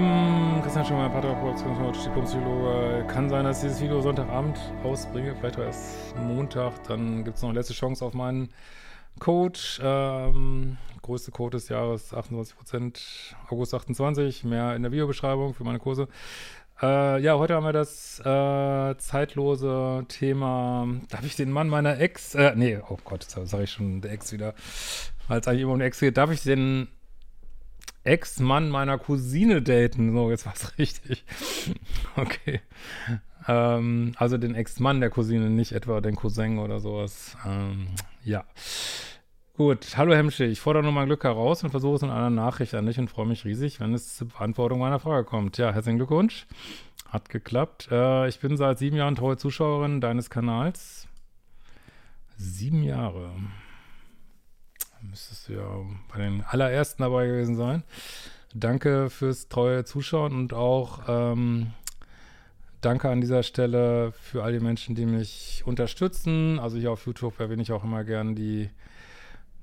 Lieben, Christian Schimmer, Paartherapeut, Diplompsychologe. Kann sein, dass ich dieses Video Sonntagabend ausbringe, vielleicht auch erst Montag. Dann gibt es noch eine letzte Chance auf meinen Code. Ähm, größte Code des Jahres, 28%, August 28. Mehr in der Videobeschreibung für meine Kurse. Äh, ja, heute haben wir das äh, zeitlose Thema, darf ich den Mann meiner Ex, äh, nee, oh Gott, jetzt sage ich schon der Ex wieder, weil es eigentlich immer um den Ex geht, darf ich den Ex-Mann meiner Cousine daten. So, jetzt war's richtig. okay. Ähm, also den Ex-Mann der Cousine, nicht etwa den Cousin oder sowas. Ähm, ja. Gut, hallo Hemschi, ich fordere nur mein Glück heraus und versuche es in einer Nachricht an dich und freue mich riesig, wenn es zur Beantwortung meiner Frage kommt. Ja, herzlichen Glückwunsch. Hat geklappt. Äh, ich bin seit sieben Jahren treue Zuschauerin deines Kanals. Sieben Jahre müsstest du ja bei den allerersten dabei gewesen sein. Danke fürs treue Zuschauen und auch ähm, danke an dieser Stelle für all die Menschen, die mich unterstützen. Also hier auf YouTube erwähne ich auch immer gern die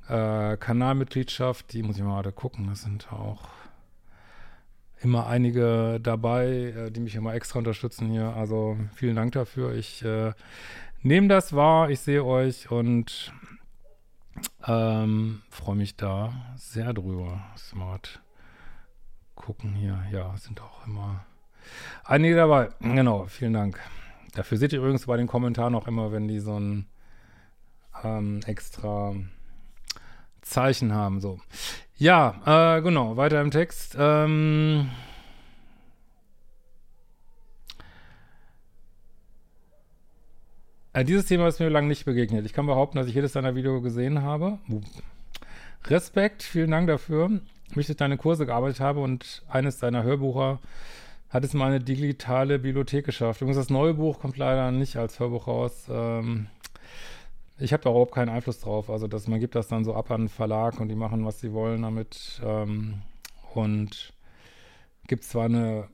äh, Kanalmitgliedschaft. Die muss ich mal gerade gucken. Das sind auch immer einige dabei, äh, die mich immer extra unterstützen hier. Also vielen Dank dafür. Ich äh, nehme das wahr. Ich sehe euch und ähm, Freue mich da sehr drüber. Smart gucken hier. Ja, sind auch immer einige dabei. Genau, vielen Dank. Dafür seht ihr übrigens bei den Kommentaren auch immer, wenn die so ein ähm, extra Zeichen haben. So. Ja, äh, genau, weiter im Text. Ähm, Also dieses Thema ist mir lange nicht begegnet. Ich kann behaupten, dass ich jedes deiner Videos gesehen habe. Respekt, vielen Dank dafür. Ich durch deine Kurse gearbeitet habe und eines deiner Hörbucher hat es mal eine digitale Bibliothek geschafft. Übrigens, das neue Buch kommt leider nicht als Hörbuch raus. Ähm, ich habe da überhaupt keinen Einfluss drauf. Also, dass man gibt das dann so ab an den Verlag und die machen, was sie wollen damit. Ähm, und gibt zwar eine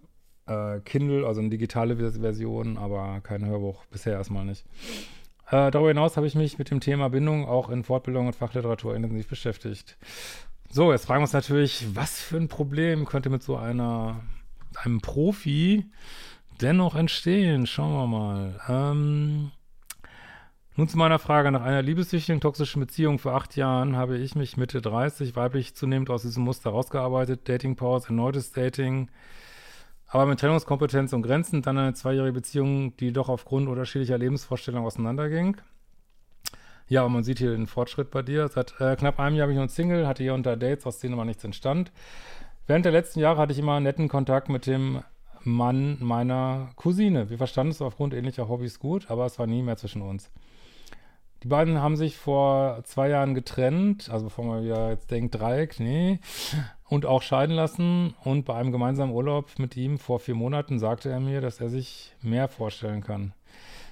äh, Kindle, also eine digitale Version, aber kein Hörbuch, bisher erstmal nicht. Äh, darüber hinaus habe ich mich mit dem Thema Bindung auch in Fortbildung und Fachliteratur intensiv beschäftigt. So, jetzt fragen wir uns natürlich, was für ein Problem könnte mit so einer, einem Profi dennoch entstehen? Schauen wir mal. Ähm, nun zu meiner Frage. Nach einer liebessüchtigen, toxischen Beziehung vor acht Jahren habe ich mich Mitte 30 weiblich zunehmend aus diesem Muster rausgearbeitet. Dating-Pause, erneutes Dating, aber mit Trennungskompetenz und Grenzen dann eine zweijährige Beziehung, die doch aufgrund unterschiedlicher Lebensvorstellungen auseinanderging. Ja, und man sieht hier den Fortschritt bei dir. Seit äh, knapp einem Jahr bin ich noch Single, hatte hier unter Dates, aus denen aber nichts entstand. Während der letzten Jahre hatte ich immer netten Kontakt mit dem Mann meiner Cousine. Wir verstanden es aufgrund ähnlicher Hobbys gut, aber es war nie mehr zwischen uns. Die beiden haben sich vor zwei Jahren getrennt, also bevor man wieder jetzt denkt, Dreieck, nee, und auch scheiden lassen. Und bei einem gemeinsamen Urlaub mit ihm vor vier Monaten sagte er mir, dass er sich mehr vorstellen kann.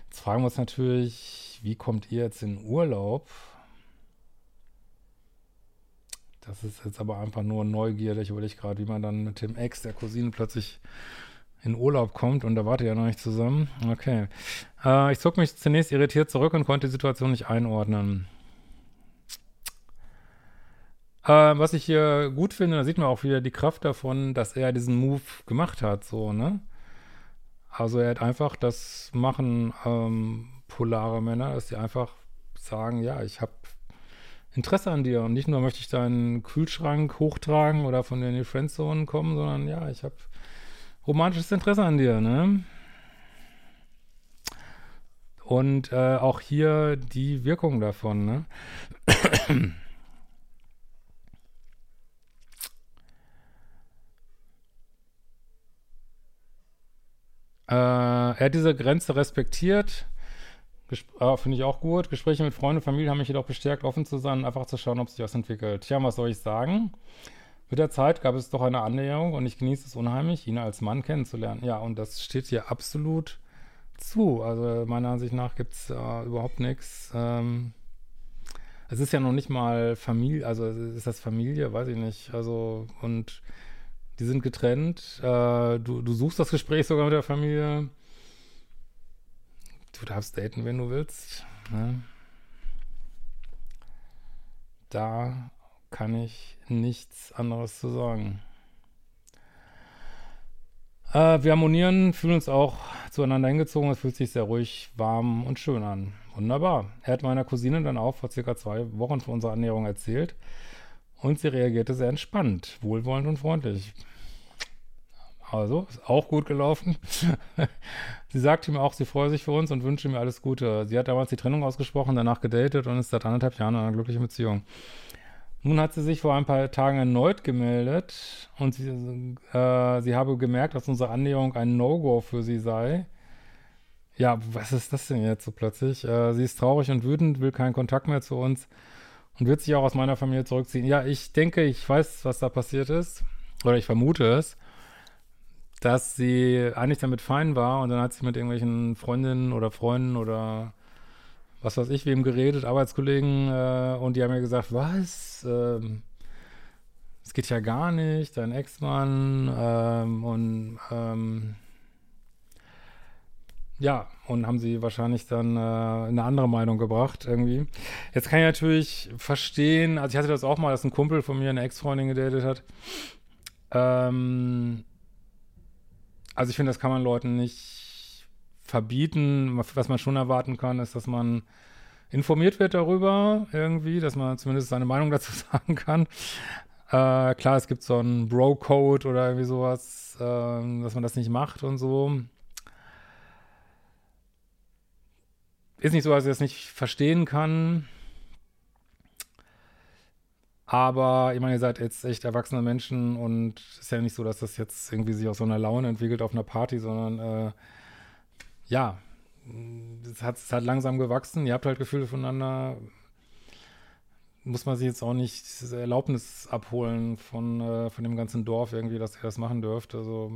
Jetzt fragen wir uns natürlich, wie kommt ihr jetzt in Urlaub? Das ist jetzt aber einfach nur Neugierde. Ich gerade, wie man dann mit dem Ex der Cousine plötzlich in Urlaub kommt und da wart ja noch nicht zusammen. Okay. Äh, ich zog mich zunächst irritiert zurück und konnte die Situation nicht einordnen. Äh, was ich hier gut finde, da sieht man auch wieder die Kraft davon, dass er diesen Move gemacht hat, so, ne? Also er hat einfach das machen ähm, polare Männer, dass sie einfach sagen, ja, ich habe Interesse an dir und nicht nur möchte ich deinen Kühlschrank hochtragen oder von dir in die Friendzone kommen, sondern ja, ich habe romantisches Interesse an dir, ne? Und äh, auch hier die Wirkung davon, ne? Äh, er hat diese Grenze respektiert. Äh, Finde ich auch gut. Gespräche mit Freunden und Familie haben mich jedoch bestärkt, offen zu sein und einfach zu schauen, ob sich was entwickelt. Tja, was soll ich sagen? Mit der Zeit gab es doch eine Annäherung und ich genieße es unheimlich, ihn als Mann kennenzulernen. Ja, und das steht hier absolut zu. Also meiner Ansicht nach gibt es äh, überhaupt nichts. Ähm, es ist ja noch nicht mal Familie, also ist das Familie, weiß ich nicht. Also, und die sind getrennt. Äh, du, du suchst das Gespräch sogar mit der Familie. Du darfst daten, wenn du willst. Ne? Da kann ich nichts anderes zu sagen. Äh, wir harmonieren, fühlen uns auch zueinander hingezogen. Es fühlt sich sehr ruhig, warm und schön an. Wunderbar. Er hat meiner Cousine dann auch vor circa zwei Wochen von unserer Annäherung erzählt. Und sie reagierte sehr entspannt, wohlwollend und freundlich. Also, ist auch gut gelaufen. sie sagte mir auch, sie freue sich für uns und wünsche mir alles Gute. Sie hat damals die Trennung ausgesprochen, danach gedatet und ist seit anderthalb Jahren in einer glücklichen Beziehung. Nun hat sie sich vor ein paar Tagen erneut gemeldet und sie, äh, sie habe gemerkt, dass unsere Annäherung ein No-Go für sie sei. Ja, was ist das denn jetzt so plötzlich? Äh, sie ist traurig und wütend, will keinen Kontakt mehr zu uns und wird sich auch aus meiner Familie zurückziehen. Ja, ich denke, ich weiß, was da passiert ist. Oder ich vermute es, dass sie eigentlich damit fein war und dann hat sie mit irgendwelchen Freundinnen oder Freunden oder was weiß ich, wem geredet, Arbeitskollegen, äh, und die haben mir gesagt, was? Ähm, es geht ja gar nicht, dein Ex-Mann, ähm, und ähm, ja, und haben sie wahrscheinlich dann äh, eine andere Meinung gebracht, irgendwie. Jetzt kann ich natürlich verstehen, also ich hatte das auch mal, dass ein Kumpel von mir eine Ex-Freundin gedatet hat. Ähm, also ich finde, das kann man Leuten nicht verbieten. Was man schon erwarten kann, ist, dass man informiert wird darüber irgendwie, dass man zumindest seine Meinung dazu sagen kann. Äh, klar, es gibt so einen Bro-Code oder irgendwie sowas, äh, dass man das nicht macht und so. Ist nicht so, dass ich das nicht verstehen kann. Aber ich meine, ihr seid jetzt echt erwachsene Menschen und es ist ja nicht so, dass das jetzt irgendwie sich aus so einer Laune entwickelt auf einer Party, sondern äh, ja, es hat, es hat langsam gewachsen. Ihr habt halt Gefühle voneinander. Muss man sich jetzt auch nicht Erlaubnis abholen von, äh, von dem ganzen Dorf irgendwie, dass ihr das machen dürft. Also.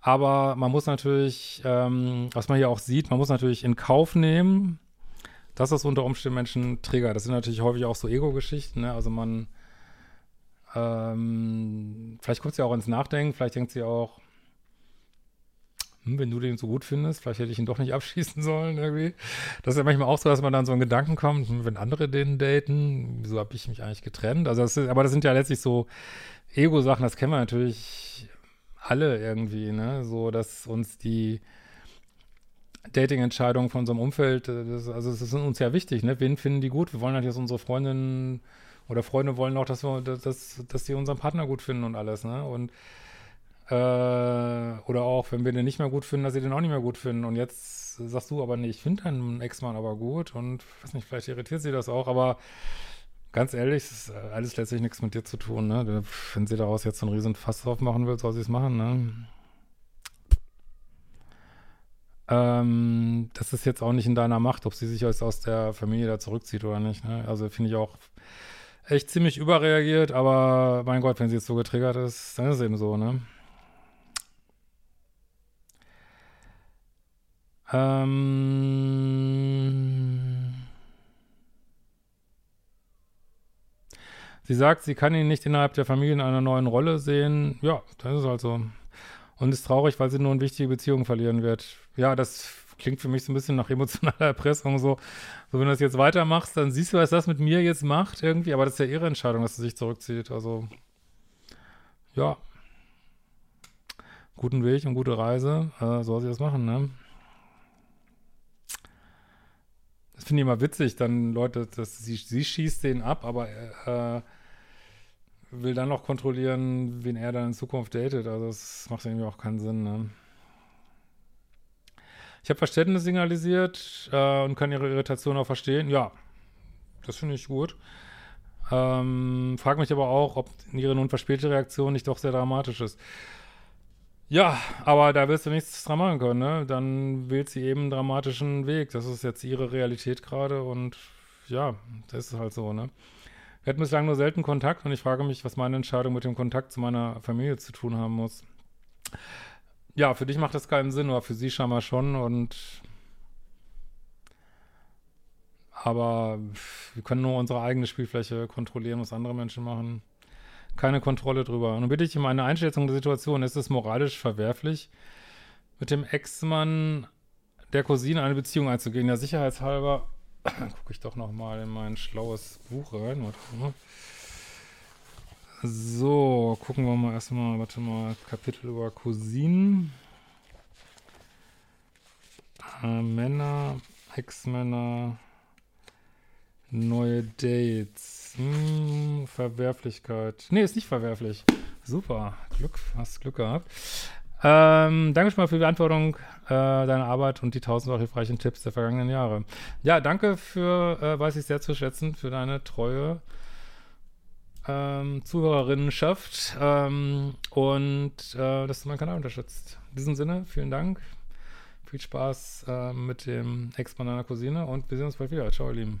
Aber man muss natürlich, ähm, was man hier auch sieht, man muss natürlich in Kauf nehmen, dass das unter Umständen Menschen triggert. Das sind natürlich häufig auch so Ego-Geschichten. Ne? Also man, ähm, vielleicht kommt sie auch ins Nachdenken, vielleicht denkt sie auch, hm, wenn du den so gut findest, vielleicht hätte ich ihn doch nicht abschießen sollen irgendwie. Das ist ja manchmal auch so, dass man dann so einen Gedanken kommt, hm, wenn andere den daten, wieso habe ich mich eigentlich getrennt? Also das ist, aber das sind ja letztlich so Ego-Sachen, das kennen wir natürlich alle irgendwie, ne? So, dass uns die Dating-Entscheidungen von unserem Umfeld, äh, das, also das ist uns ja wichtig, ne? Wen finden die gut? Wir wollen halt jetzt unsere Freundinnen oder Freunde wollen auch, dass wir, dass, dass die unseren Partner gut finden und alles, ne? Und äh, oder auch, wenn wir den nicht mehr gut finden, dass sie den auch nicht mehr gut finden. Und jetzt sagst du aber, nee, ich finde deinen Ex-Mann aber gut und weiß nicht, vielleicht irritiert sie das auch, aber ganz ehrlich, es ist alles letztlich nichts mit dir zu tun, ne? Wenn sie daraus jetzt so einen riesen Fass drauf machen will, soll sie es machen, ne? Ähm, das ist jetzt auch nicht in deiner Macht, ob sie sich jetzt aus der Familie da zurückzieht oder nicht, ne? Also finde ich auch echt ziemlich überreagiert, aber mein Gott, wenn sie jetzt so getriggert ist, dann ist es eben so, ne? Ähm sie sagt, sie kann ihn nicht innerhalb der Familie in einer neuen Rolle sehen. Ja, das ist halt so. Und ist traurig, weil sie nur eine wichtige Beziehung verlieren wird. Ja, das klingt für mich so ein bisschen nach emotionaler Erpressung. So, so wenn du das jetzt weitermachst, dann siehst du, was das mit mir jetzt macht irgendwie. Aber das ist ja ihre Entscheidung, dass sie sich zurückzieht. Also, ja. Guten Weg und gute Reise. Äh, soll sie das machen, ne? Das finde ich immer witzig, dann Leute, dass sie, sie schießt den ab, aber äh, will dann noch kontrollieren, wen er dann in Zukunft datet. Also das macht irgendwie auch keinen Sinn, ne? Ich habe Verständnis signalisiert äh, und kann ihre Irritation auch verstehen. Ja, das finde ich gut. Ähm, frage mich aber auch, ob ihre nun verspätete Reaktion nicht doch sehr dramatisch ist. Ja, aber da wirst du nichts dran machen können, ne? Dann wählt sie eben einen dramatischen Weg. Das ist jetzt ihre Realität gerade und ja, das ist halt so, ne? Wir hatten bislang nur selten Kontakt und ich frage mich, was meine Entscheidung mit dem Kontakt zu meiner Familie zu tun haben muss. Ja, für dich macht das keinen Sinn, aber für sie scheinbar schon und aber wir können nur unsere eigene Spielfläche kontrollieren, was andere Menschen machen keine Kontrolle drüber. Und nun bitte ich um eine Einschätzung der Situation. Ist es moralisch verwerflich, mit dem Ex-Mann der Cousine eine Beziehung einzugehen? Ja, sicherheitshalber gucke ich doch noch mal in mein schlaues Buch rein. Warte mal. So, gucken wir mal erstmal, warte mal, Kapitel über Cousinen. Äh, Männer, Ex-Männer, neue Dates. Hm, Verwerflichkeit. Nee, ist nicht verwerflich. Super. Glück, hast Glück gehabt. Ähm, danke schon mal für die Beantwortung äh, deiner Arbeit und die tausend hilfreichen Tipps der vergangenen Jahre. Ja, danke für, äh, weiß ich sehr zu schätzen, für deine treue ähm, Zuhörerinnenschaft ähm, und äh, dass du meinen Kanal unterstützt. In diesem Sinne, vielen Dank. Viel Spaß äh, mit dem Ex-Mann deiner Cousine und wir sehen uns bald wieder. Ciao, ihr Lieben.